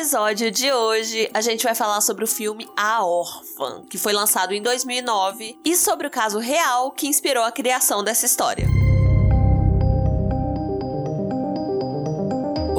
episódio de hoje, a gente vai falar sobre o filme A Órfã, que foi lançado em 2009, e sobre o caso real que inspirou a criação dessa história.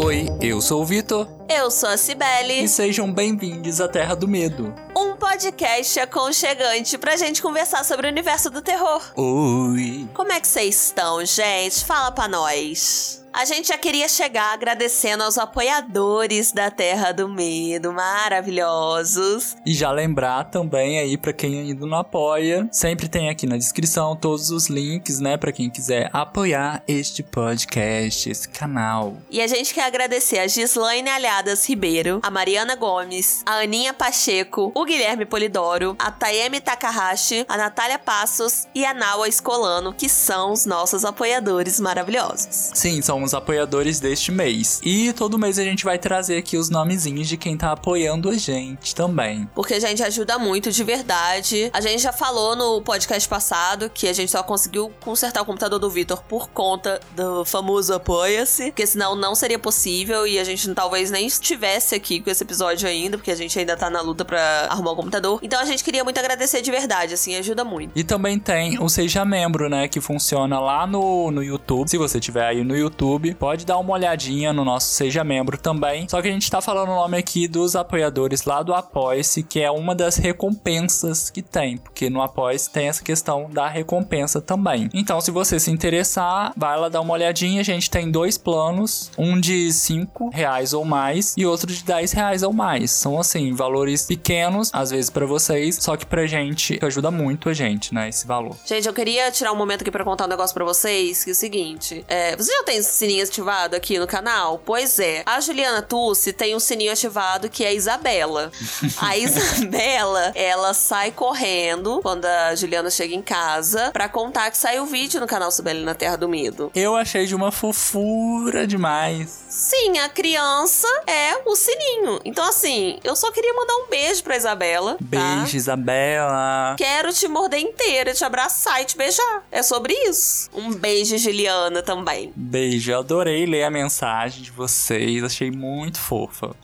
Oi, eu sou o Vitor. Eu sou a Cibele. E sejam bem-vindos à Terra do Medo. Um podcast aconchegante pra gente conversar sobre o universo do terror. Oi. Como é que vocês estão, gente? Fala pra nós. A gente já queria chegar agradecendo aos apoiadores da Terra do Medo, maravilhosos. E já lembrar também aí para quem ainda não apoia, sempre tem aqui na descrição todos os links, né, para quem quiser apoiar este podcast, esse canal. E a gente quer agradecer a Gislaine Alhadas Ribeiro, a Mariana Gomes, a Aninha Pacheco, o Guilherme Polidoro, a Taemi Takahashi, a Natália Passos e a Naua Escolano, que são os nossos apoiadores maravilhosos. Sim, são os apoiadores deste mês. E todo mês a gente vai trazer aqui os nomezinhos de quem tá apoiando a gente também. Porque a gente ajuda muito de verdade. A gente já falou no podcast passado que a gente só conseguiu consertar o computador do Vitor por conta do famoso Apoia-se, porque senão não seria possível e a gente talvez nem estivesse aqui com esse episódio ainda, porque a gente ainda tá na luta para arrumar o computador. Então a gente queria muito agradecer de verdade, assim, ajuda muito. E também tem o Seja Membro, né, que funciona lá no, no YouTube. Se você tiver aí no YouTube, YouTube. Pode dar uma olhadinha no nosso Seja Membro também. Só que a gente tá falando o nome aqui dos apoiadores lá do Apoia-se, que é uma das recompensas que tem, porque no Apoia-se tem essa questão da recompensa também. Então, se você se interessar, vai lá dar uma olhadinha. A gente tem dois planos, um de 5 reais ou mais e outro de 10 reais ou mais. São assim, valores pequenos, às vezes para vocês, só que pra gente ajuda muito a gente, né, esse valor. Gente, eu queria tirar um momento aqui para contar um negócio para vocês, que é o seguinte, é, você já tem sininho ativado aqui no canal? Pois é. A Juliana Tussi tem um sininho ativado que é a Isabela. a Isabela, ela sai correndo quando a Juliana chega em casa pra contar que saiu vídeo no canal Sibeli na Terra do Medo. Eu achei de uma fofura demais. Sim, a criança é o sininho. Então, assim, eu só queria mandar um beijo pra Isabela. Tá? Beijo, Isabela. Quero te morder inteira, te abraçar e te beijar. É sobre isso. Um beijo, Juliana, também. Beijo, eu adorei ler a mensagem de vocês, achei muito fofa.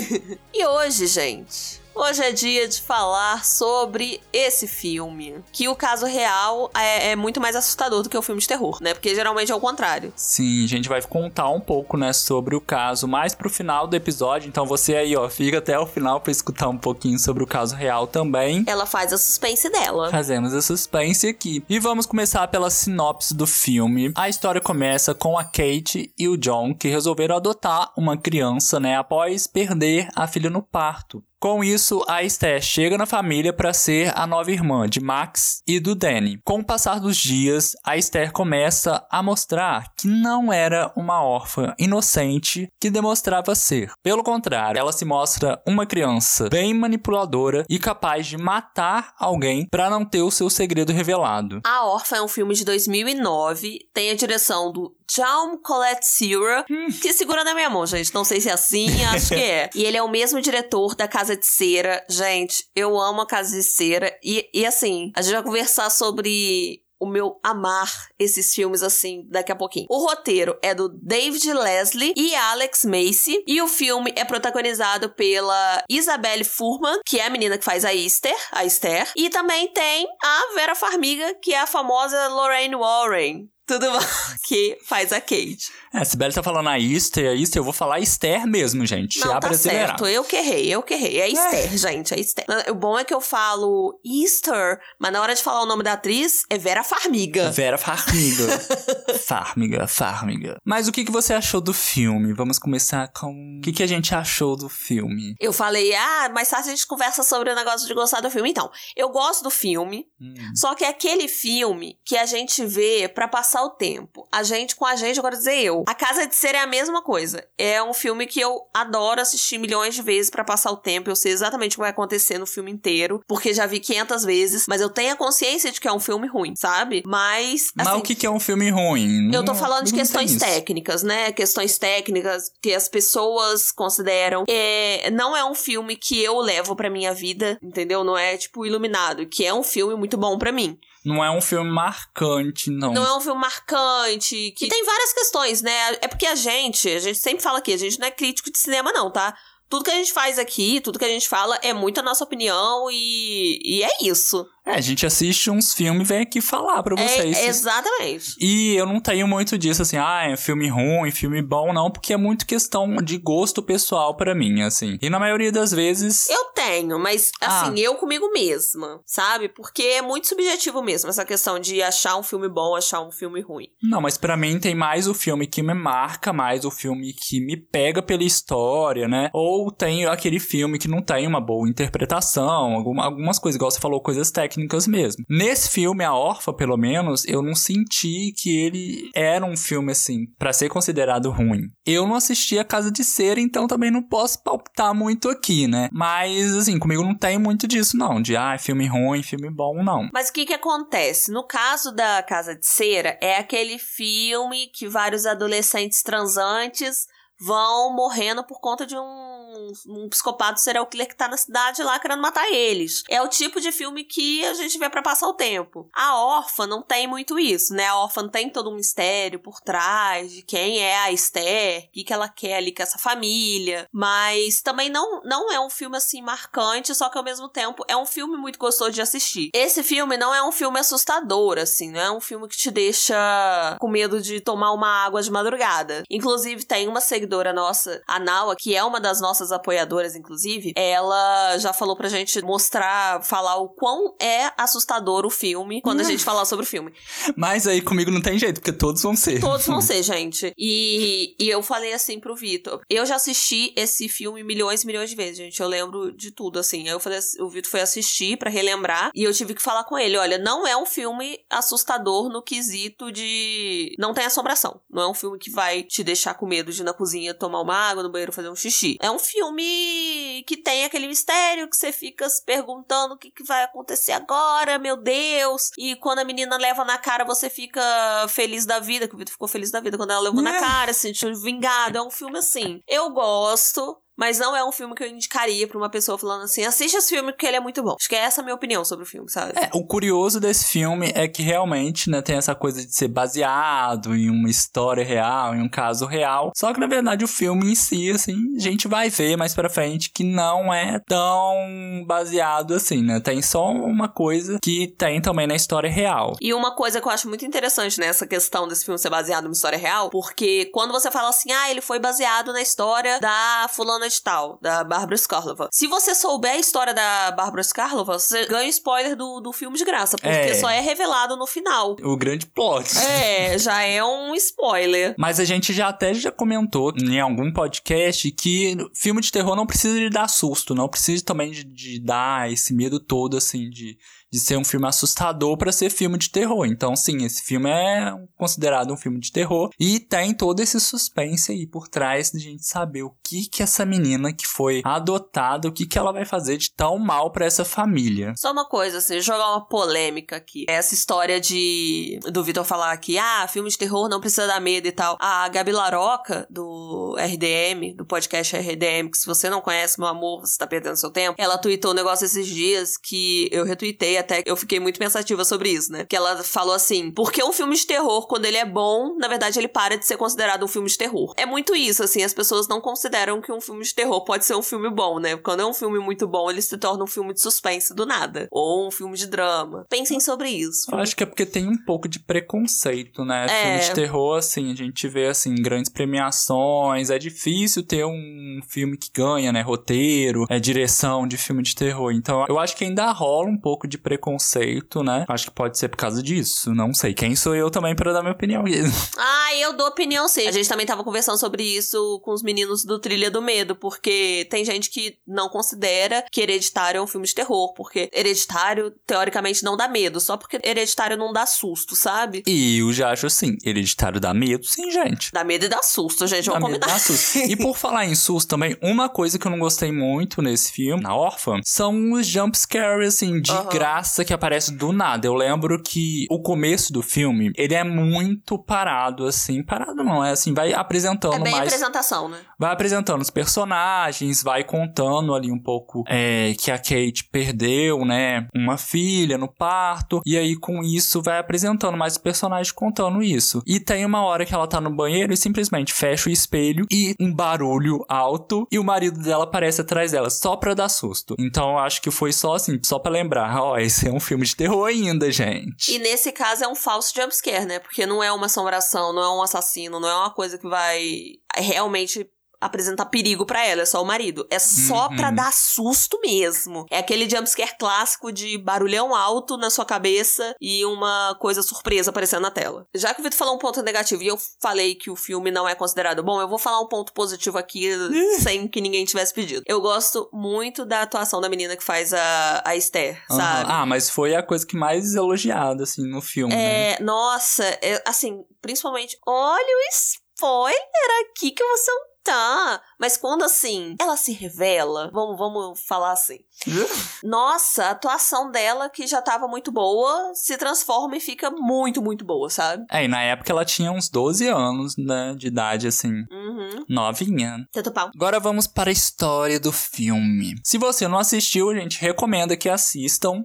e hoje, gente, Hoje é dia de falar sobre esse filme. Que o caso real é, é, muito mais assustador do que o filme de terror, né? Porque geralmente é o contrário. Sim, a gente vai contar um pouco, né, sobre o caso mais pro final do episódio. Então você aí, ó, fica até o final para escutar um pouquinho sobre o caso real também. Ela faz a suspense dela. Fazemos a suspense aqui. E vamos começar pela sinopse do filme. A história começa com a Kate e o John que resolveram adotar uma criança, né, após perder a filha no parto. Com isso, a Esther chega na família para ser a nova irmã de Max e do Danny. Com o passar dos dias, a Esther começa a mostrar que não era uma órfã inocente que demonstrava ser. Pelo contrário, ela se mostra uma criança bem manipuladora e capaz de matar alguém para não ter o seu segredo revelado. A Órfã é um filme de 2009, tem a direção do John Colette Sierra, hum. que segura na minha mão, gente. Não sei se é assim, acho que é. E ele é o mesmo diretor da Casa de Cera. Gente, eu amo a Casa de Cera. E, e assim, a gente vai conversar sobre o meu amar esses filmes assim daqui a pouquinho. O roteiro é do David Leslie e Alex Macy e o filme é protagonizado pela Isabelle Furman, que é a menina que faz a Esther, a Esther, e também tem a Vera Farmiga, que é a famosa Lorraine Warren, tudo bom? que faz a Kate. É, a Sibeli tá falando a Esther, a Esther, eu vou falar Esther mesmo, gente. Não, tá certo, eu que errei, eu que errei. É Esther, é. gente, é Esther. O bom é que eu falo Easter, mas na hora de falar o nome da atriz, é Vera Farmiga. Vera Farmiga. Farmiga, Farmiga. Mas o que, que você achou do filme? Vamos começar com... O que, que a gente achou do filme? Eu falei, ah, mais tarde a gente conversa sobre o negócio de gostar do filme. Então, eu gosto do filme, hum. só que é aquele filme que a gente vê para passar passar o tempo. A gente com a gente, agora dizer eu. A Casa de Ser é a mesma coisa. É um filme que eu adoro assistir milhões de vezes para passar o tempo. Eu sei exatamente o que vai acontecer no filme inteiro, porque já vi 500 vezes, mas eu tenho a consciência de que é um filme ruim, sabe? Mas. Assim, mas o que é um filme ruim? Eu tô falando de questões técnicas, né? Questões técnicas que as pessoas consideram. É, não é um filme que eu levo pra minha vida, entendeu? Não é tipo Iluminado, que é um filme muito bom para mim. Não é um filme marcante, não. Não é um filme marcante. Que tem várias questões, né? É porque a gente, a gente sempre fala aqui, a gente não é crítico de cinema, não, tá? tudo que a gente faz aqui, tudo que a gente fala é muito a nossa opinião e, e é isso. É, a gente assiste uns filmes e vem aqui falar pra É, vocês. exatamente. E eu não tenho muito disso, assim, ah, é filme ruim, filme bom, não, porque é muito questão de gosto pessoal pra mim, assim. E na maioria das vezes. Eu tenho, mas Ah. assim, eu comigo mesma, sabe? Porque é muito subjetivo mesmo essa questão de achar um filme bom, achar um filme ruim. Não, mas pra mim tem mais o filme que me marca, mais o filme que me pega pela história, né? Ou tem aquele filme que não tem uma boa interpretação, alguma- algumas coisas, igual você falou, coisas técnicas mesmo. Nesse filme, A Orfa, pelo menos, eu não senti que ele era um filme, assim, pra ser considerado ruim. Eu não assisti A Casa de Cera, então também não posso palpitar muito aqui, né? Mas, assim, comigo não tem muito disso, não. De, ah, filme ruim, filme bom, não. Mas o que que acontece? No caso da Casa de Cera, é aquele filme que vários adolescentes transantes vão morrendo por conta de um, um psicopata serial killer que tá na cidade lá querendo matar eles. É o tipo de filme que a gente vê pra passar o tempo. A órfã não tem muito isso, né? A órfã tem todo um mistério por trás de quem é a Esther, o que, que ela quer ali com essa família. Mas também não, não é um filme assim marcante, só que ao mesmo tempo é um filme muito gostoso de assistir. Esse filme não é um filme assustador, assim, não é um filme que te deixa com medo de tomar uma água de madrugada. Inclusive, tem uma seguidora nossa, a Naua, que é uma das nossas apoiadoras, inclusive, ela já falou pra gente mostrar, falar o quão é assustador o filme quando a gente falar sobre o filme. Mas aí comigo não tem jeito, porque todos vão ser. Todos vão ser, gente. E, e eu falei assim pro Vitor. Eu já assisti esse filme milhões e milhões de vezes, gente. Eu lembro de tudo, assim. Aí eu falei, assim- o Vitor foi assistir pra relembrar. E eu tive que falar com ele: olha, não é um filme assustador no quesito de. Não tem assombração. Não é um filme que vai te deixar com medo de ir na cozinha tomar uma água, no banheiro fazer um xixi. É um filme que tem aquele mistério que você fica se perguntando o que, que vai acontecer agora, meu Deus. E quando a menina leva na cara, você fica feliz da vida, que o Vitor ficou feliz da vida quando ela levou na É. cara, se sentiu vingado. É um filme assim. Eu gosto. Mas não é um filme que eu indicaria pra uma pessoa falando assim: assiste esse filme porque ele é muito bom. Acho que é essa a minha opinião sobre o filme, sabe? É, o curioso desse filme é que realmente, né, tem essa coisa de ser baseado em uma história real, em um caso real. Só que, na verdade, o filme em si, assim, a gente vai ver mais pra frente que não é tão baseado assim, né? Tem só uma coisa que tem também na história real. E uma coisa que eu acho muito interessante nessa questão desse filme ser baseado numa história real, porque quando você fala assim, ah, ele foi baseado na história da fulana de tal, da Bárbara Skarlova. Se você souber a história da Bárbara Skarlova, você ganha spoiler do, do filme de graça, porque É. só é revelado no final. O grande plot. É, já é um spoiler. Mas a gente já até já comentou em algum podcast que filme de terror não precisa de dar susto, não precisa também de, de dar esse medo todo, assim, de, de ser um filme assustador pra ser filme de terror. Então, sim, esse filme é considerado um filme de terror e tem todo esse suspense aí por trás de gente saber o que que essa menina que foi adotada, o que que ela vai fazer de tão mal pra essa família. Só uma coisa, assim, jogar uma polêmica aqui. Essa história de. do Vitor falar que, ah, filme de terror não precisa dar medo e tal. A Gabi Laroca, do RDM, do podcast RDM, que se você não conhece, meu amor, você tá perdendo seu tempo. Ela tweetou um negócio esses dias que eu retuitei até. Eu fiquei muito pensativa sobre isso, né? Que ela falou assim: porque um filme de terror, quando ele é bom, na verdade ele para de ser considerado um filme de terror. É muito isso, assim, as pessoas não consideram que um filme de terror pode ser um filme bom, né? Quando é um filme muito bom, ele se torna um filme de suspense do nada. Ou um filme de drama. Pensem sobre isso. Eu acho que é porque tem um pouco de preconceito, né? É. Filme de terror, assim, a gente vê, assim, grandes premiações. É difícil ter um filme que ganha, né? Roteiro, é direção de filme de terror. Então, eu acho que ainda rola um pouco de preconceito, né? Acho que pode ser por causa disso. Não sei. Quem sou eu também para dar minha opinião? Ah, eu dou opinião sim. A gente também tava conversando sobre isso com os meninos do Trilha do Medo, porque tem gente que não considera que Hereditário é um filme de terror, porque Hereditário, teoricamente, não dá medo, só porque Hereditário não dá susto, sabe? E eu já acho assim, hereditário dá medo, sim, gente. Dá medo e dá susto, gente, vamos combinar. dá susto. E por falar em susto também, uma coisa que eu não gostei muito nesse filme, na Órfã, são os jump scares, assim, de Aham. graça que aparecem do nada. Eu lembro que o começo do filme, ele é muito parado, assim. Parado não, é assim, vai apresentando É bem mais. apresentação, né? Vai apresentando os personagens, vai contando ali um pouco é, que a Kate perdeu, né, uma filha no parto, e aí com isso vai apresentando mais personagens contando isso. E tem uma hora que ela tá no banheiro e simplesmente fecha o espelho e um barulho alto e o marido dela aparece atrás dela, só pra dar susto. Então eu acho que foi só assim, só pra lembrar, ó, oh, esse é um filme de terror ainda, gente. E nesse caso é um falso jumpscare, né? Porque não é uma assombração, não é um assassino, não é uma coisa que vai realmente apresentar perigo para ela, é só o marido. É só uhum. pra dar susto mesmo. É aquele jumpscare clássico de barulhão alto na sua cabeça e uma coisa surpresa aparecendo na tela. Já que o Vitor falou um ponto negativo e eu falei que o filme não é considerado bom, eu vou falar um ponto positivo aqui sem que ninguém tivesse pedido. Eu gosto muito da atuação da menina que faz a, a Esther, uhum. sabe? Ah, mas foi a coisa que mais elogiada, assim, no filme. É, né? nossa, é, assim, principalmente, olha o spoiler aqui que você não Tá, mas quando assim, ela se revela, vamos, vamos falar assim. Nossa, a atuação dela, que já tava muito boa, se transforma e fica muito, muito boa, sabe? É, e na época ela tinha uns 12 anos, né, de idade, assim. Uhum. Novinha. Tanto pau. Agora vamos para a história do filme. Se você não assistiu, a gente recomenda que assistam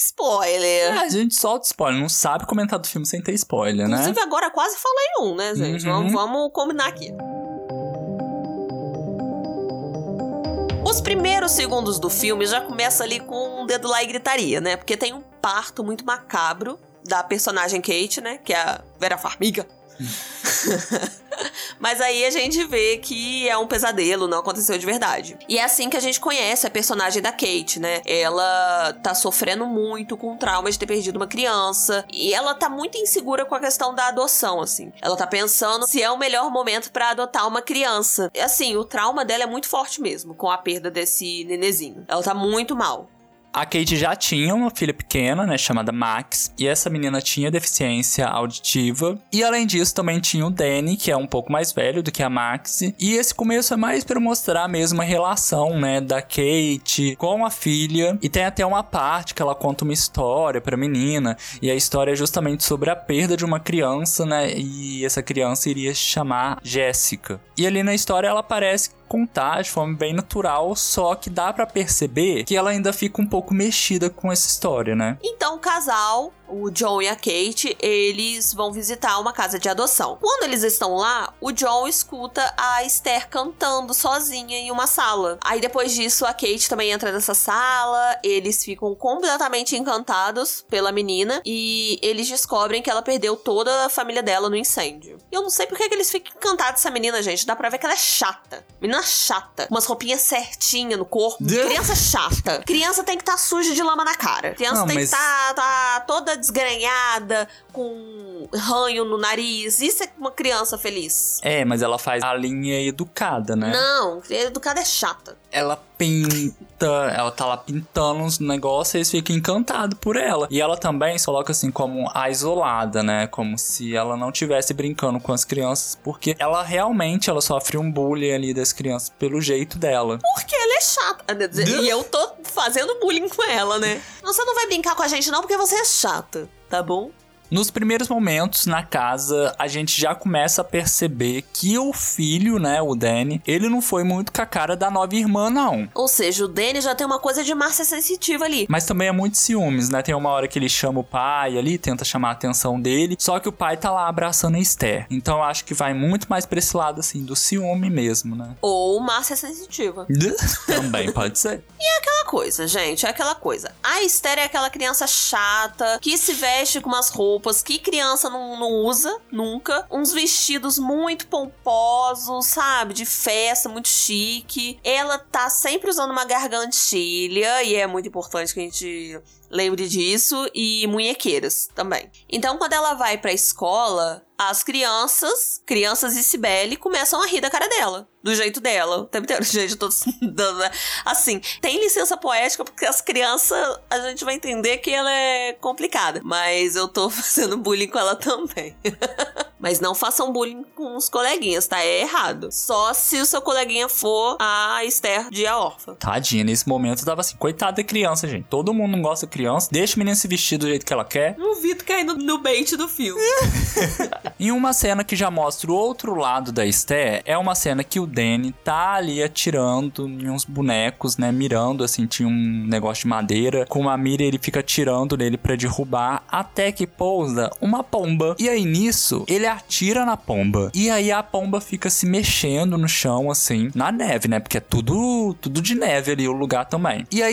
spoiler. É, a gente solta spoiler, não sabe comentar do filme sem ter spoiler, Inclusive, né? Inclusive, agora quase falei um, né, gente? Uhum. Vamos, vamos combinar aqui. Os primeiros segundos do filme já começa ali com um dedo lá e gritaria, né? Porque tem um parto muito macabro da personagem Kate, né? Que é a Vera Farmiga. Mas aí a gente vê que é um pesadelo, não aconteceu de verdade. E é assim que a gente conhece a personagem da Kate, né? Ela tá sofrendo muito com o trauma de ter perdido uma criança. E ela tá muito insegura com a questão da adoção, assim. Ela tá pensando se é o melhor momento para adotar uma criança. E assim, o trauma dela é muito forte mesmo, com a perda desse nenezinho. Ela tá muito mal. A Kate já tinha uma filha pequena, né, chamada Max, e essa menina tinha deficiência auditiva. E além disso, também tinha o Danny, que é um pouco mais velho do que a Max. E esse começo é mais para mostrar mesmo a relação, né, da Kate com a filha. E tem até uma parte que ela conta uma história pra menina, e a história é justamente sobre a perda de uma criança, né, e essa criança iria se chamar Jéssica. E ali na história ela aparece contar de forma bem natural, só que dá para perceber que ela ainda fica um pouco mexida com essa história, né? Então o casal o John e a Kate, eles vão visitar uma casa de adoção. Quando eles estão lá, o John escuta a Esther cantando sozinha em uma sala. Aí depois disso, a Kate também entra nessa sala, eles ficam completamente encantados pela menina e eles descobrem que ela perdeu toda a família dela no incêndio. E eu não sei por que eles ficam encantados dessa menina, gente. Dá pra ver que ela é chata. Menina chata. Umas roupinhas certinhas no corpo. Criança chata. Criança tem que estar tá suja de lama na cara. Criança não, tem mas... que estar tá, tá toda desgrenhada, com ranho no nariz. Isso é uma criança feliz. É, mas ela faz a linha educada, né? Não, educada é chata. Ela pinta, ela tá lá pintando uns negócios e eles ficam encantados por ela. E ela também se coloca assim como a isolada, né? Como se ela não tivesse brincando com as crianças, porque ela realmente ela sofre um bullying ali das crianças pelo jeito dela. Porque ela é chata. E eu tô fazendo bullying com ela, né? Você não vai brincar com a gente não porque você é chata, tá bom? Nos primeiros momentos na casa, a gente já começa a perceber que o filho, né, o Danny, ele não foi muito com a cara da nova irmã, não. Ou seja, o Danny já tem uma coisa de Márcia sensitiva ali. Mas também é muito ciúmes, né? Tem uma hora que ele chama o pai ali, tenta chamar a atenção dele, só que o pai tá lá abraçando a Esther. Então eu acho que vai muito mais pra esse lado, assim, do ciúme mesmo, né? Ou Márcia sensitiva. também pode ser. E é aquela coisa, gente, é aquela coisa. A Esther é aquela criança chata que se veste com umas roupas roupas que criança não, não usa nunca. Uns vestidos muito pomposos, sabe? De festa, muito chique. Ela tá sempre usando uma gargantilha e é muito importante que a gente lembre disso, e munhequeiras também. Então, quando ela vai pra escola, as crianças, crianças e Cibele, começam a rir da cara dela. Do jeito dela. O tempo inteiro, gente, eu tô dando. Né? Assim, tem licença poética, porque as crianças, a gente vai entender que ela é complicada. Mas eu tô fazendo bullying com ela também. Mas não façam bullying com os coleguinhas, tá? É errado. Só se o seu coleguinha for a Esther de A Órfã. Tadinha, nesse momento eu tava assim, coitada da criança, gente. Todo mundo não gosta de criança. Deixa a menina se vestir do jeito que ela quer. O Vitor caindo no bait do filme. em uma cena que já mostra o outro lado da Esther, é uma cena que o Danny tá ali atirando em uns bonecos, né? Mirando, assim, tinha um negócio de madeira. Com uma mira, ele fica atirando nele para derrubar, até que pousa uma pomba. E aí, nisso, ele atira na pomba. E aí a pomba fica se mexendo no chão, assim, na neve, né? Porque é tudo, tudo de neve ali, o lugar também. E a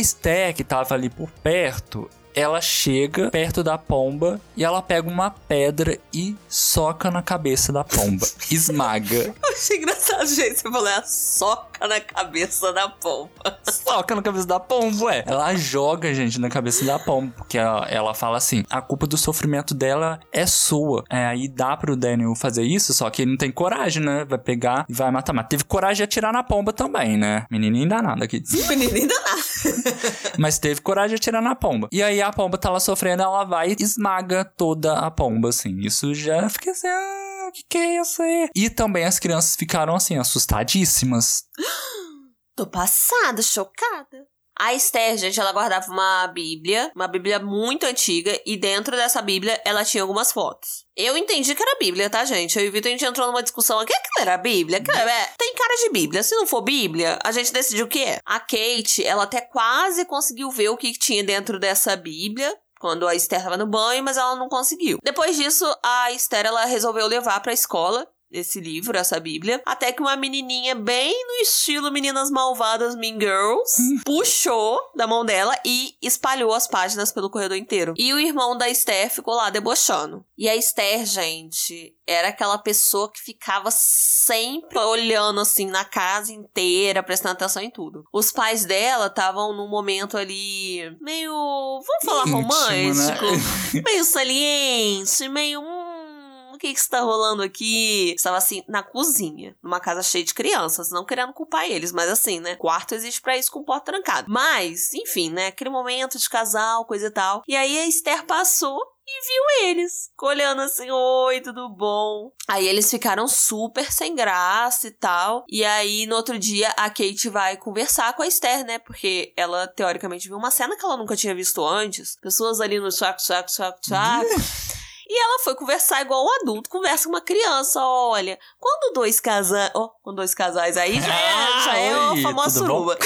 que tava ali por perto, ela chega perto da pomba e ela pega uma pedra e soca na cabeça da pomba. Esmaga. Eu achei engraçado que você falou, ela soca na cabeça da pomba. Soca na cabeça da pomba, ué. Ela joga, gente, na cabeça da pomba, porque ela, ela fala assim, a culpa do sofrimento dela é sua. É, aí dá pro Daniel fazer isso, só que ele não tem coragem, né? Vai pegar e vai matar. Mas teve coragem de atirar na pomba também, né? Menininho danado aqui. Menininho danado. Mas teve coragem de atirar na pomba. E aí a pomba tá lá sofrendo, ela vai e esmaga toda a pomba, assim. Isso já fica assim, ah, o que, que é isso aí? E também as crianças ficaram, assim, assustadíssimas. Tô passada, chocada. A Esther, gente, ela guardava uma Bíblia, uma Bíblia muito antiga, e dentro dessa Bíblia ela tinha algumas fotos. Eu entendi que era Bíblia, tá, gente? Eu e o Vitor, a gente entrou numa discussão aqui, que era Bíblia? É, tem cara de Bíblia. Se não for Bíblia, a gente decidiu o que é. A Kate, ela até quase conseguiu ver o que tinha dentro dessa Bíblia, quando a Esther tava no banho, mas ela não conseguiu. Depois disso, a Esther ela resolveu levar para a escola esse livro, essa Bíblia, até que uma menininha bem no estilo Meninas Malvadas Mean Girls hum. puxou da mão dela e espalhou as páginas pelo corredor inteiro. E o irmão da Esther ficou lá debochando. E a Esther, gente, era aquela pessoa que ficava sempre olhando assim na casa inteira, prestando atenção em tudo. Os pais dela estavam num momento ali meio, vamos falar Íntimo, romântico, né? meio saliente, meio o que está rolando aqui? Estava assim, na cozinha, numa casa cheia de crianças, não querendo culpar eles, mas assim, né? Quarto existe para isso com porta trancada. Mas, enfim, né? Aquele momento de casal, coisa e tal. E aí a Esther passou e viu eles, olhando assim, oi, tudo bom? Aí eles ficaram super sem graça e tal. E aí, no outro dia, a Kate vai conversar com a Esther, né? Porque ela, teoricamente, viu uma cena que ela nunca tinha visto antes. Pessoas ali no saco, saco, saco, saco. E ela foi conversar igual um adulto conversa com uma criança. Olha, quando dois casais. Oh, quando dois casais aí já é, ah, já é oi, a famosa suruba.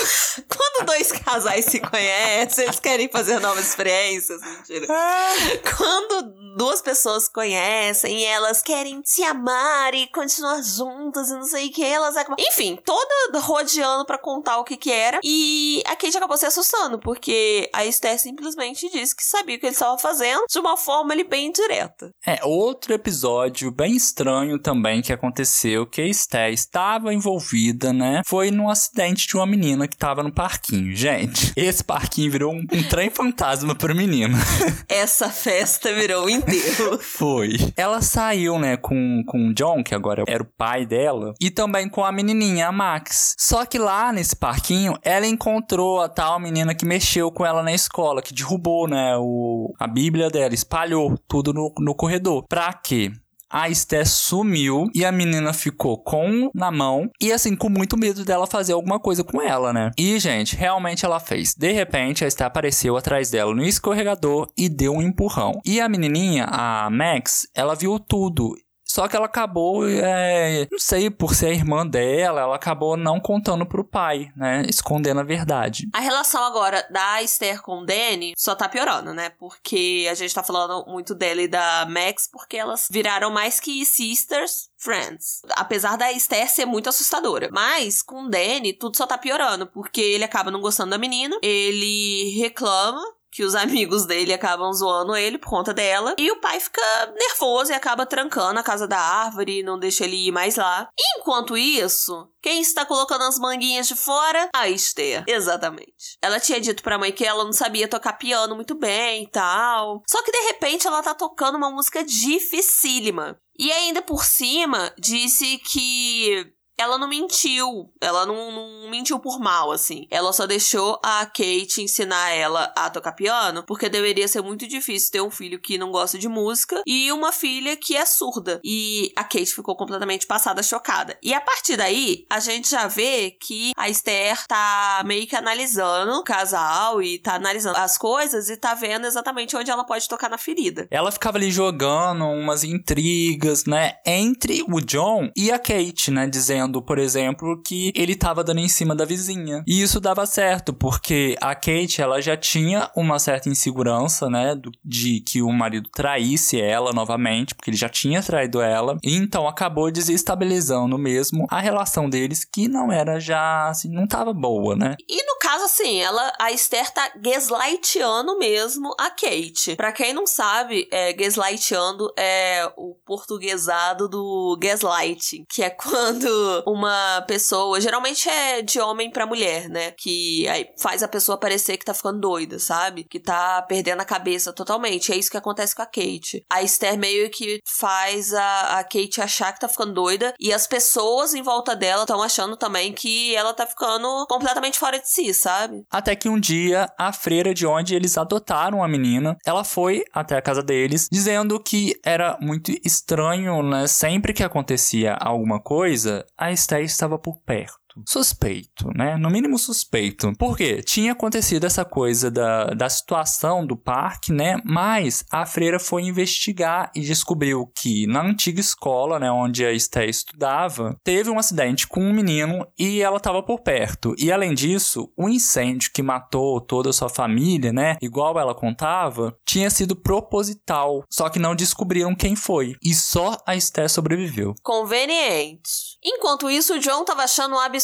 quando dois casais se conhecem, eles querem fazer novas experiências. Mentira. Ah. Quando duas pessoas se conhecem e elas querem se amar e continuar juntas e não sei o que, elas acabam. Enfim, toda rodeando para contar o que que era. E a Kate acabou se assustando, porque a Esther simplesmente disse que sabia o que ele estava fazendo de uma forma ali bem direta. É, outro episódio bem estranho também que aconteceu, que a Sté estava envolvida, né? Foi num acidente de uma menina que estava no parquinho. Gente, esse parquinho virou um, um trem fantasma pra menina. Essa festa virou um enterro. Foi. Ela saiu, né, com, com o John, que agora era o pai dela, e também com a menininha, a Max. Só que lá nesse parquinho, ela encontrou a tal menina que mexeu com ela na escola, que derrubou, né, o, a Bíblia dela, espalhou tudo no, no corredor. Pra quê? a Esté sumiu e a menina ficou com na mão e assim com muito medo dela fazer alguma coisa com ela, né? E gente, realmente ela fez. De repente a Esté apareceu atrás dela no escorregador e deu um empurrão. E a menininha, a Max, ela viu tudo só que ela acabou, é, não sei, por ser a irmã dela, ela acabou não contando pro pai, né? Escondendo a verdade. A relação agora da Esther com o Danny só tá piorando, né? Porque a gente tá falando muito dela e da Max, porque elas viraram mais que sisters, Friends. Apesar da Esther ser muito assustadora. Mas, com o Danny, tudo só tá piorando. Porque ele acaba não gostando da menina. Ele reclama que os amigos dele acabam zoando ele por conta dela. E o pai fica nervoso e acaba trancando a casa da árvore, não deixa ele ir mais lá. Enquanto isso, quem está colocando as manguinhas de fora? A Esther. Exatamente. Ela tinha dito pra mãe que ela não sabia tocar piano muito bem e tal. Só que de repente ela tá tocando uma música dificílima. E ainda por cima, disse que ela não mentiu. Ela não, não mentiu por mal, assim. Ela só deixou a Kate ensinar ela a tocar piano, porque deveria ser muito difícil ter um filho que não gosta de música e uma filha que é surda. E a Kate ficou completamente passada, chocada. E a partir daí, a gente já vê que a Esther tá meio que analisando o casal e tá analisando as coisas e tá vendo exatamente onde ela pode tocar na ferida. Ela ficava ali jogando umas intrigas, né, entre o John e a Kate, né, dizendo, por exemplo, que ele tava dando em cima da vizinha. E isso dava certo, porque a Kate, ela já tinha uma certa insegurança, né, de que o marido traísse ela novamente, porque ele já tinha traído ela. E então acabou desestabilizando mesmo a relação deles, que não era já, assim, não tava boa, né? E no caso, assim, ela, a Esther tá gaslightando mesmo a Kate. Pra quem não sabe, é, gaslightando é o portuguesado do gaslight, que é quando uma pessoa, geralmente é de homem para mulher, né? Que aí faz a pessoa parecer que tá ficando doida, sabe? Que tá perdendo a cabeça totalmente. É isso que acontece com a Kate. A Esther meio que faz a, a Kate achar que tá ficando doida e as pessoas em volta dela estão achando também que ela tá ficando completamente fora de si, sabe? Até que um dia a freira de onde eles adotaram a menina, ela foi até a casa deles dizendo que era muito estranho, né? Sempre que acontecia alguma coisa, a Esther estava por perto suspeito, né? No mínimo suspeito. Por quê? Tinha acontecido essa coisa da, da situação do parque, né? Mas a freira foi investigar e descobriu que na antiga escola, né, onde a Esté estudava, teve um acidente com um menino e ela estava por perto. E além disso, o incêndio que matou toda a sua família, né, igual ela contava, tinha sido proposital, só que não descobriram quem foi. E só a Esté sobreviveu. Conveniente. Enquanto isso, o John tava achando um absurdo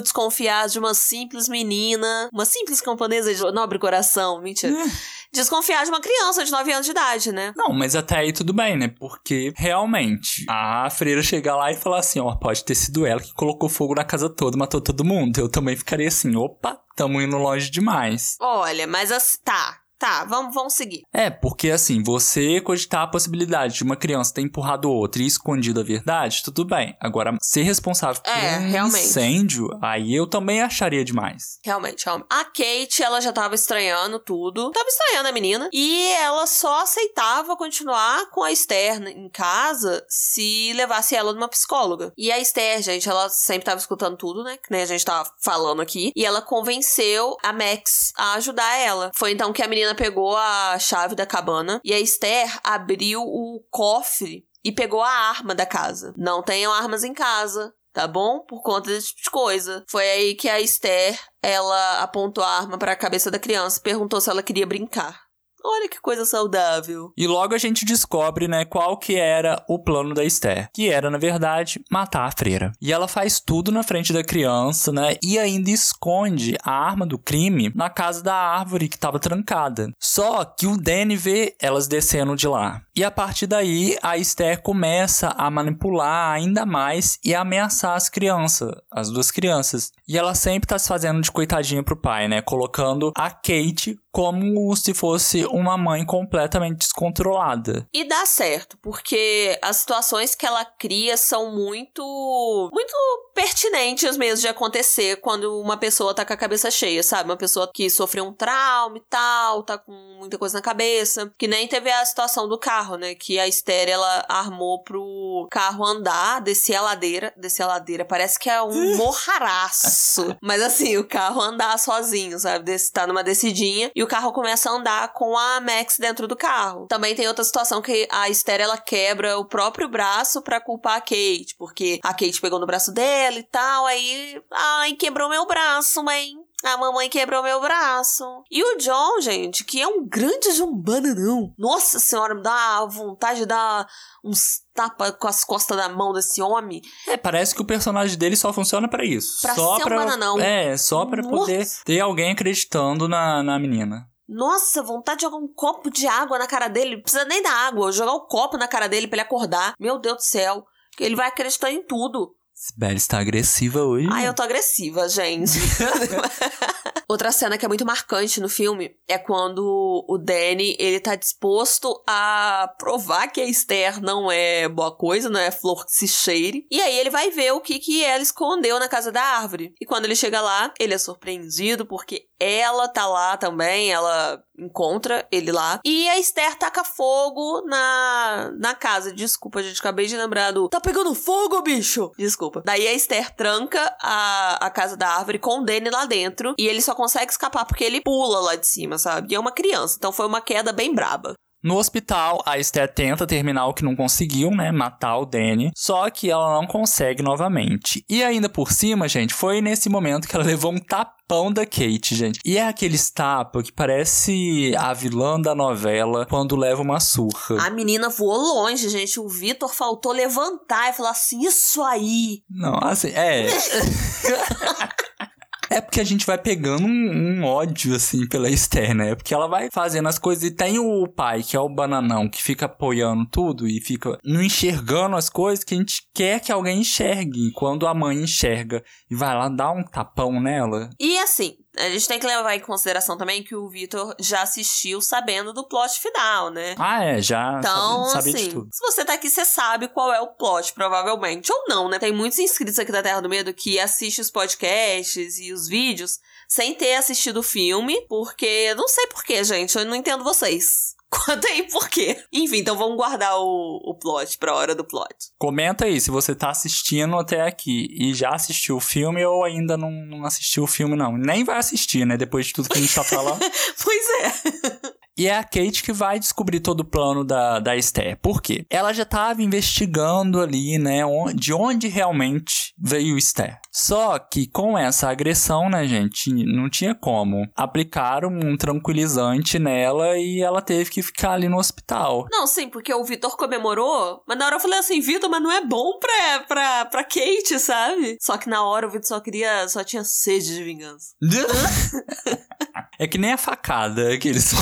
desconfiar de uma simples menina, uma simples camponesa de nobre coração, mentira. É. desconfiar de uma criança de 9 anos de idade, né? Não, mas até aí tudo bem, né? Porque realmente a freira chegar lá e falar assim: ó, pode ter sido ela que colocou fogo na casa toda, matou todo mundo. Eu também ficaria assim: opa, tamo indo longe demais. Olha, mas as... tá. Tá, vamos, vamos seguir. É, porque assim, você cogitar a possibilidade de uma criança ter empurrado outra e escondido a verdade, tudo bem. Agora, ser responsável por É, um realmente. incêndio, aí eu também acharia demais. Realmente, realmente. A Kate, ela já tava estranhando tudo. Tava estranhando a menina. E ela só aceitava continuar com a Esther em casa se levasse ela numa psicóloga. E a Esther, gente, ela sempre tava escutando tudo, né? Que nem a gente tava falando aqui. E ela convenceu a Max a ajudar ela. Foi então que a menina pegou a chave da cabana e a Esther abriu o cofre e pegou a arma da casa. Não tenham armas em casa. Tá bom? Por conta desse tipo de coisa. Foi aí que a Esther, ela apontou a arma para a cabeça da criança e perguntou se ela queria brincar. Olha que coisa saudável. E logo a gente descobre, né, qual que era o plano da Esther. Que era, na verdade, matar a freira. E ela faz tudo na frente da criança, né, e ainda esconde a arma do crime na casa da árvore que estava trancada. Só que o Danny vê elas descendo de lá. E a partir daí, a Esther começa a manipular ainda mais e a ameaçar as crianças, as duas crianças. E ela sempre tá se fazendo de coitadinha pro pai, né, colocando a Kate como se fosse uma mãe completamente descontrolada. E dá certo, porque as situações que ela cria são muito. muito pertinentes mesmo de acontecer quando uma pessoa tá com a cabeça cheia, sabe? Uma pessoa que sofreu um trauma e tal, tá com muita coisa na cabeça. Que nem teve a situação do carro, né? Que a Esther, ela armou pro carro andar, descer a ladeira. Descer a ladeira, parece que é um morraraço. Mas assim, o carro andar sozinho, sabe? Des tá numa descidinha e o carro começa a andar com a Max dentro do carro. Também tem outra situação que a Esther, ela quebra o próprio braço pra culpar a Kate, porque a Kate pegou no braço dela e tal, aí, ai, quebrou meu braço, mãe. A mamãe quebrou meu braço. E o John, gente, que é um grande de um bananão. Nossa senhora, me dá vontade de dar uns tapas com as costas da mão desse homem. É, parece que o personagem dele só funciona pra isso. Pra só ser um pra, bananão. É, só pra Nossa. poder ter alguém acreditando na, na menina. Nossa, vontade de jogar um copo de água na cara dele. Não precisa nem da água, jogar o copo na cara dele pra ele acordar. Meu Deus do céu. Que ele vai acreditar em tudo. Sibeli está agressiva hoje. Ai, eu tô agressiva, gente. Outra cena que é muito marcante no filme é quando o Danny, ele tá disposto a provar que a Esther não é boa coisa, não é flor que se cheire. E aí ele vai ver o que que ela escondeu na casa da árvore. E quando ele chega lá, ele é surpreendido porque ela tá lá também, ela encontra ele lá. E a Esther taca fogo na, na casa. Desculpa, gente, acabei de lembrar do. Tá pegando fogo, bicho! Desculpa. Daí a Esther tranca a, a casa da árvore com o Danny lá dentro. E ele só consegue escapar porque ele pula lá de cima, sabe? E é uma criança, então foi uma queda bem braba. No hospital, a Esther tenta terminar o que não conseguiu, né? Matar o Danny. Só que ela não consegue novamente. E ainda por cima, gente, foi nesse momento que ela levou um tapão da Kate, gente. E é aquele tapa que parece a vilã da novela quando leva uma surra. A menina voou longe, gente. O Vitor faltou levantar e falar assim: Isso aí! Não, assim, é. É porque a gente vai pegando um, um, ódio, assim, pela Esther, né? Porque ela vai fazendo as coisas e tem o pai, que é o bananão, que fica apoiando tudo e fica não enxergando as coisas que a gente quer que alguém enxergue. Quando a mãe enxerga e vai lá dar um tapão nela. E assim, a gente tem que levar em consideração também que o Vitor já assistiu sabendo do plot final, né? Ah, é, já então, sabia, assim, de tudo. se você tá aqui, você sabe qual é o plot, provavelmente. Ou não, né? Tem muitos inscritos aqui da Terra do Medo que assistem os podcasts e os vídeos sem ter assistido o filme, porque não sei porquê, gente, eu não entendo vocês. Conta aí por quê. Enfim, então vamos guardar o, o plot pra hora do plot. Comenta aí se você tá assistindo até aqui e já assistiu o filme ou ainda não, não assistiu o filme, não. Nem vai assistir, né? Depois de tudo que a gente tá falando. pois é. E é a Kate que vai descobrir todo o plano da, da Esther. Por quê? Ela já estava investigando ali, né, de onde realmente veio o Esther. Só que com essa agressão, né, gente, não tinha como. Aplicaram um tranquilizante nela e ela teve que ficar ali no hospital. Não, sim, porque o Vitor comemorou, mas na hora eu falei assim, Vitor, mas não é bom pra, pra, pra Kate, sabe? Só que na hora o Vitor só queria, só tinha sede de vingança. é que nem a facada que eles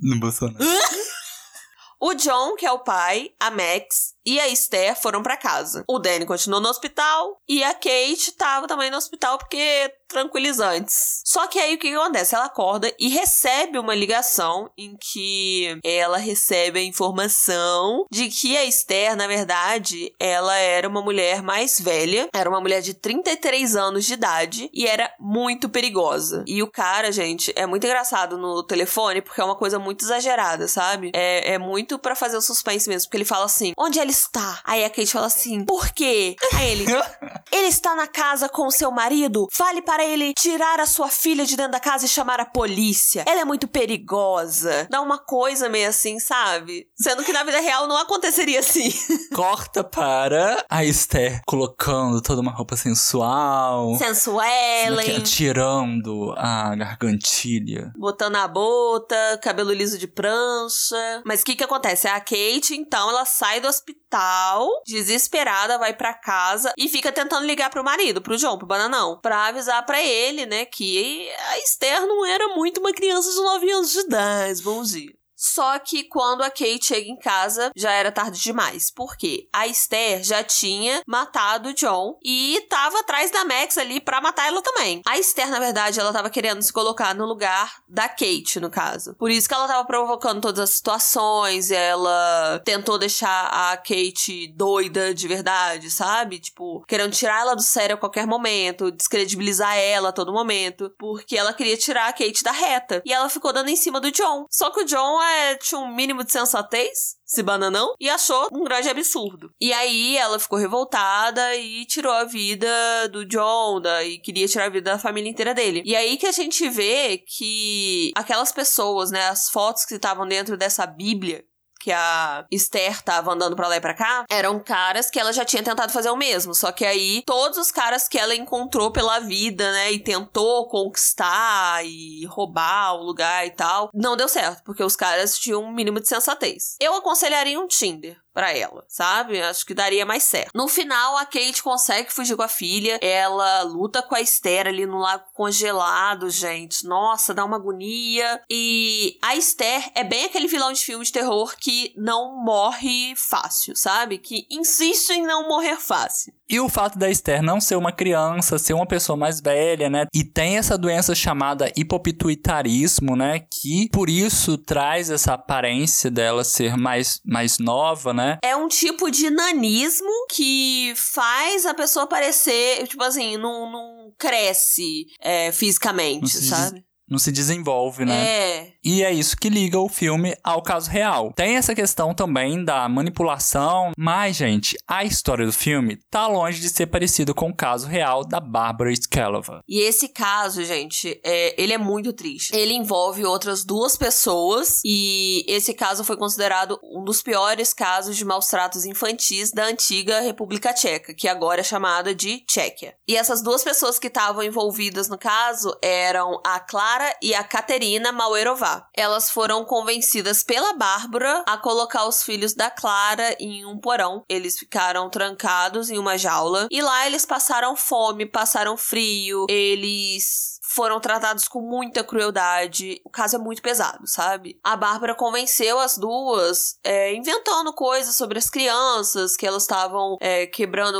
no Bolsonaro. o John, que é o pai, a Max e a Esther foram para casa. O Danny continuou no hospital e a Kate tava também no hospital porque tranquilizantes. Só que aí o que, acontece? Ela acorda e recebe uma ligação em que ela recebe a informação de que a Esther, na verdade, ela era uma mulher mais velha, era uma mulher de 33 anos de idade e era muito perigosa. E o cara, gente, é muito engraçado no telefone porque é uma coisa muito exagerada, sabe? É, é muito para fazer o suspense mesmo, porque ele fala assim: onde ela está? Aí a Kate fala assim: por quê? Aí ele: ele está na casa com o seu marido? Fale para ele tirar a sua filha de dentro da casa e chamar a polícia. Ela é muito perigosa. Dá uma coisa meio assim, sabe? Sendo que na vida real não aconteceria assim. Corta para a Esther colocando toda uma roupa sensual. Sensual. Tirando a gargantilha. Botando a bota, cabelo liso de prancha. Mas o que que acontece? A Kate, então, ela sai do hospital, desesperada, vai para casa e fica tentando ligar pro marido, pro João, pro Bananão, pra avisar para ele, né, que a Esther não era muito uma criança de 9 anos de idade, bom dia. Só que quando a Kate chega em casa, já era tarde demais. Por quê? A Esther já tinha matado o John e tava atrás da Max ali para matar ela também. A Esther, na verdade, ela tava querendo se colocar no lugar da Kate, no caso. Por isso que ela tava provocando todas as situações, ela tentou deixar a Kate doida de verdade, sabe? Tipo, querendo tirar ela do sério a qualquer momento, descredibilizar ela a todo momento, porque ela queria tirar a Kate da reta. E ela ficou dando em cima do John. Só que o John é, tinha um mínimo de sensatez, esse bananão, e achou um grande absurdo. E aí ela ficou revoltada e tirou a vida do John da, e queria tirar a vida da família inteira dele. E aí que a gente vê que aquelas pessoas, né, as fotos que estavam dentro dessa Bíblia, que a Esther tava andando pra lá e pra cá, eram caras que ela já tinha tentado fazer o mesmo. Só que aí, todos os caras que ela encontrou pela vida, né, e tentou conquistar e roubar o lugar e tal, não deu certo, porque os caras tinham um mínimo de sensatez. Eu aconselharia um Tinder para ela, sabe? Acho que daria mais certo. No final, a Kate consegue fugir com a filha. Ela luta com a Esther ali no lago congelado, gente. Nossa, dá uma agonia. E a Esther é bem aquele vilão de filme de terror que não morre fácil, sabe? Que insiste em não morrer fácil. E o fato da Esther não ser uma criança, ser uma pessoa mais velha, né? E tem essa doença chamada hipopituitarismo, né? Que por isso traz essa aparência dela ser mais, mais nova, né? É um tipo de nanismo que faz a pessoa parecer, tipo assim, não, não cresce é, fisicamente, Não se sabe? Não se desenvolve, né? É. E é isso que liga o filme ao caso real. Tem essa questão também da manipulação, mas, gente, a história do filme tá longe de ser parecida com o caso real da Barbara Skelova. E esse caso, gente, é, ele é muito triste. Ele envolve outras duas pessoas e esse caso foi considerado um dos piores casos de maus tratos infantis da antiga República Tcheca, que agora é chamada de Tchequia. E essas duas pessoas que estavam envolvidas no caso eram a Clara e a Katerina Mauerová. Elas foram convencidas pela Bárbara a colocar os filhos da Clara em um porão. Eles ficaram trancados em uma jaula e lá eles passaram fome, passaram frio, eles foram tratados com muita crueldade. O caso é muito pesado, sabe? A Bárbara convenceu as duas, é, inventando coisas sobre as crianças, que elas estavam é, quebrando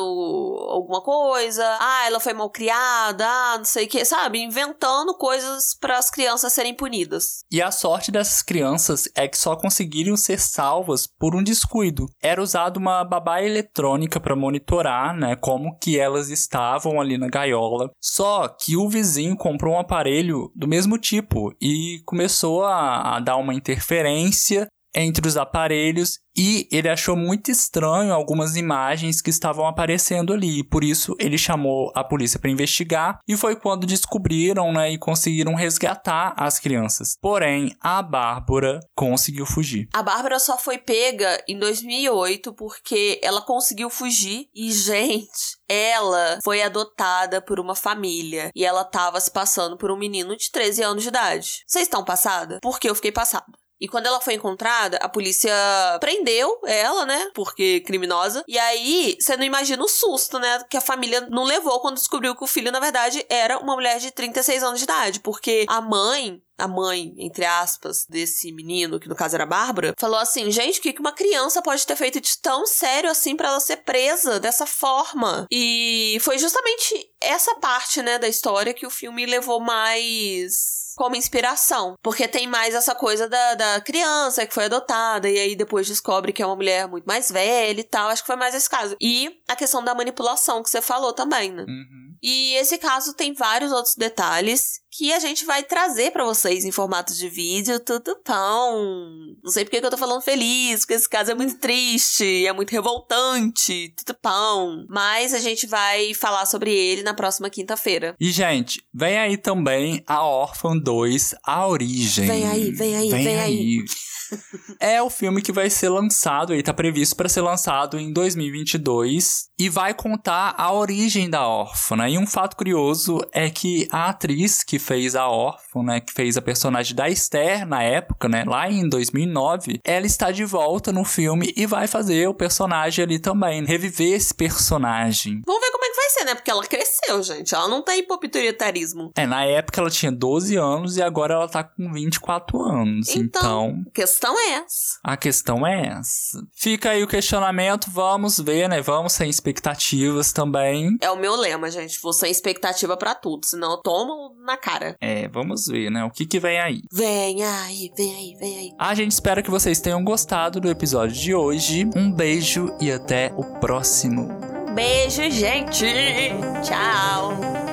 alguma coisa. Ah, ela foi mal criada, ah, não sei o que, sabe? Inventando coisas para as crianças serem punidas. E a sorte dessas crianças é que só conseguiriam ser salvas por um descuido. Era usada uma babá eletrônica para monitorar, né, como que elas estavam ali na gaiola. Só que o vizinho comprou um aparelho do mesmo tipo e começou a, a dar uma interferência entre os aparelhos e ele achou muito estranho algumas imagens que estavam aparecendo ali. Por isso ele chamou a polícia para investigar e foi quando descobriram, né, e conseguiram resgatar as crianças. Porém, a Bárbara conseguiu fugir. A Bárbara só foi pega em 2008 porque ela conseguiu fugir e, gente, ela foi adotada por uma família e ela tava se passando por um menino de 13 anos de idade. Vocês estão passada? Porque eu fiquei passada. E quando ela foi encontrada, a polícia prendeu ela, né? Porque criminosa. E aí, você não imagina o susto, né? Que a família não levou quando descobriu que o filho, na verdade, era uma mulher de 36 anos de idade. Porque a mãe a mãe, entre aspas, desse menino, que no caso era a Bárbara, falou assim: gente, o que uma criança pode ter feito de tão sério assim para ela ser presa dessa forma? E foi justamente essa parte, né, da história que o filme levou mais como inspiração. Porque tem mais essa coisa da, da criança que foi adotada e aí depois descobre que é uma mulher muito mais velha e tal. Acho que foi mais esse caso. E a questão da manipulação que você falou também, né? Uhum. E esse caso tem vários outros detalhes que a gente vai trazer para vocês em formato de vídeo, tudo pão. Não sei porque que eu tô falando feliz, porque esse caso é muito triste, é muito revoltante, tudo pão. Mas a gente vai falar sobre ele na próxima quinta-feira. E, gente, vem aí também a Órfã 2, A Origem. Vem aí, vem aí, vem aí. É o filme que vai ser lançado, ele tá previsto para ser lançado em 2022 e vai contar a origem da órfã. né? E um fato curioso é que a atriz que fez a órfã, né, que fez a personagem da Esther na época, né, lá em 2009, ela está de volta no filme e vai fazer o personagem ali também, reviver esse personagem. Vamos ver como vai ser, né? Porque ela cresceu, gente. Ela não tem hipopituitarismo. É, na época ela tinha 12 anos e agora ela tá com 24 anos. Então, então a questão é essa. a questão é essa. Fica aí o questionamento, vamos ver, né? Vamos sem expectativas também. É o meu lema, gente. Vou sem expectativa pra tudo, senão eu tomo na cara. É, vamos ver, né? O que que vem aí. Vem aí, vem aí, vem aí. A gente espera que vocês tenham gostado do episódio de hoje. Um beijo e até o próximo. Beijo, gente. Tchau.